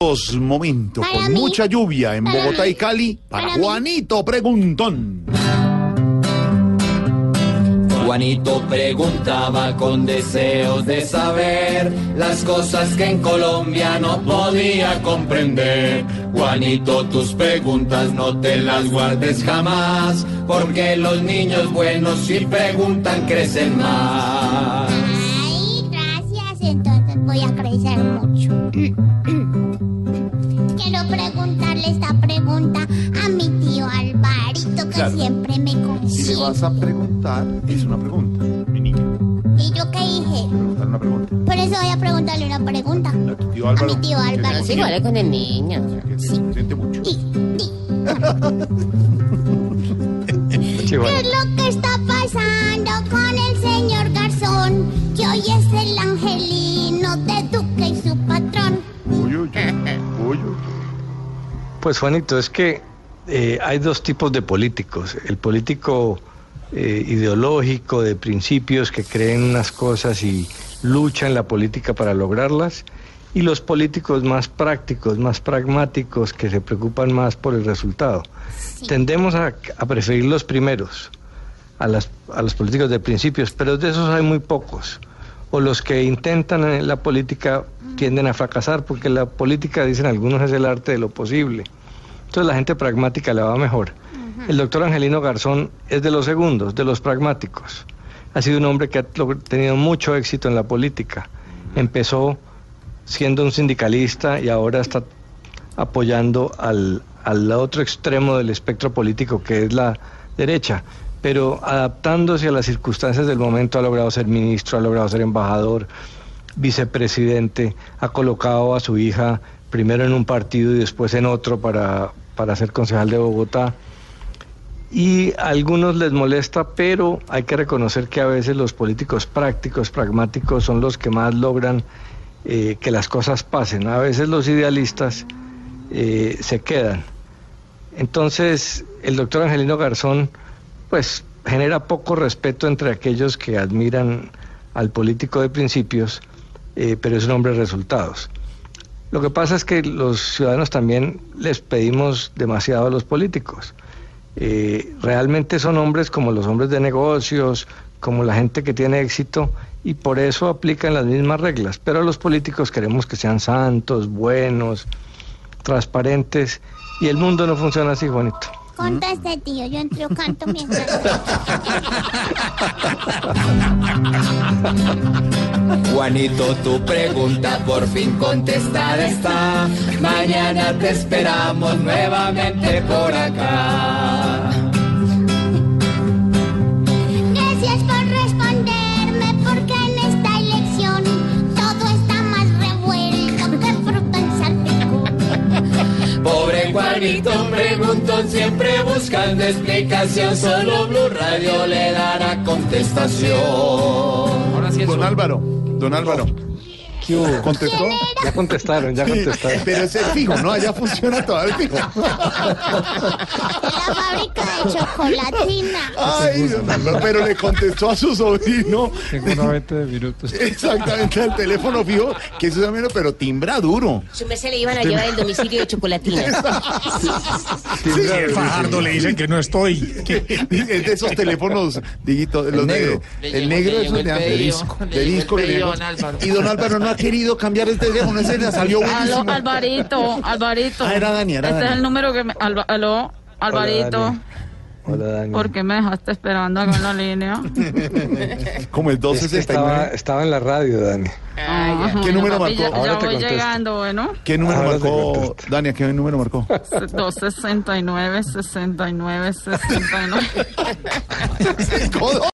Momentos Para con mí. mucha lluvia en Para Bogotá mí. y Cali para Para mí. Juanito Preguntón. Juanito preguntaba con deseos de saber las cosas que en Colombia no podía comprender. Juanito, tus preguntas no te las guardes jamás, porque los niños buenos si preguntan crecen más. Ay, gracias. Entonces voy a crecer mucho. Preguntarle esta pregunta a mi tío Alvarito, que Claro. siempre me Si le consigue. vas a preguntar, es una pregunta, mi niño. ¿Y yo qué dije? Preguntar una pregunta. Por eso voy a preguntarle una pregunta. A tu tío A Álvaro. mi tío Álvaro. Sí, le con el niño. se consiente mucho. Sí, ¿Qué es lo que Pues Juanito, es que eh, hay dos tipos de políticos. El político eh, ideológico, de principios, que creen unas cosas y lucha en la política para lograrlas, y los políticos más prácticos, más pragmáticos, que se preocupan más por el resultado. Tendemos a, a preferir los primeros, a, las, a los políticos de principios, pero de esos hay muy pocos. O los que intentan en la política tienden a fracasar, porque la política, dicen algunos, es el arte de lo posible. Entonces la gente pragmática le va mejor. El doctor Angelino Garzón es de los segundos, de los pragmáticos. Ha sido un hombre que ha tenido mucho éxito en la política. Empezó siendo un sindicalista y ahora está apoyando al, al otro extremo del espectro político, que es la derecha. Pero adaptándose a las circunstancias del momento ha logrado ser ministro, ha logrado ser embajador, vicepresidente, ha colocado a su hija primero en un partido y después en otro para, para ser concejal de Bogotá. Y a algunos les molesta, pero hay que reconocer que a veces los políticos prácticos, pragmáticos, son los que más logran eh, que las cosas pasen. A veces los idealistas eh, se quedan. Entonces, el doctor Angelino Garzón, pues, genera poco respeto entre aquellos que admiran al político de principios, eh, pero es un hombre de resultados. Lo que pasa es que los ciudadanos también les pedimos demasiado a los políticos. Eh, realmente son hombres como los hombres de negocios, como la gente que tiene éxito, y por eso aplican las mismas reglas. Pero los políticos queremos que sean santos, buenos, transparentes, y el mundo no funciona así, Juanito. Conteste, tío. Yo entro canto mientras. Juanito, tu pregunta por fin contestada está. Mañana te esperamos nuevamente por acá. Juanito, preguntó siempre buscando explicación. Solo Blue Radio le dará contestación. Don Álvaro, don Álvaro. ¿Contestó? Ya contestaron, ya contestaron. Pero ese es fijo, ¿no? Allá funciona todo el fijo. La fábrica de chocolatina. Ay, pero le contestó a su sobrino. Seguramente de minutos. Exactamente al teléfono fijo, que eso es menos, pero timbra duro. Su mes se le iban a llevar el domicilio de chocolatina. Fajardo le dicen que no estoy. Es de esos teléfonos, Diguito, los negro. de- El negro es de antes. De disco. De disco. Y don Álvaro no ha querido cambiar el teléfono, ese le salió Aló, buenísimo. Alvarito, Alvarito. Ah, era Dani, era Este es Dani. el número que me... Alba- aló, Alvarito. Dani. Hola, Dani. ¿Por qué me dejaste esperando acá en la línea? Como el Es que estaba, 269. estaba en la radio, Dani. Ah, ¿Qué bueno, número papi, marcó? Ya, Ahora ya te voy contesto. llegando, bueno. ¿Qué número Ahora te marcó? contesto. Dani, ¿a qué número marcó? 269, 69, 69. Codo.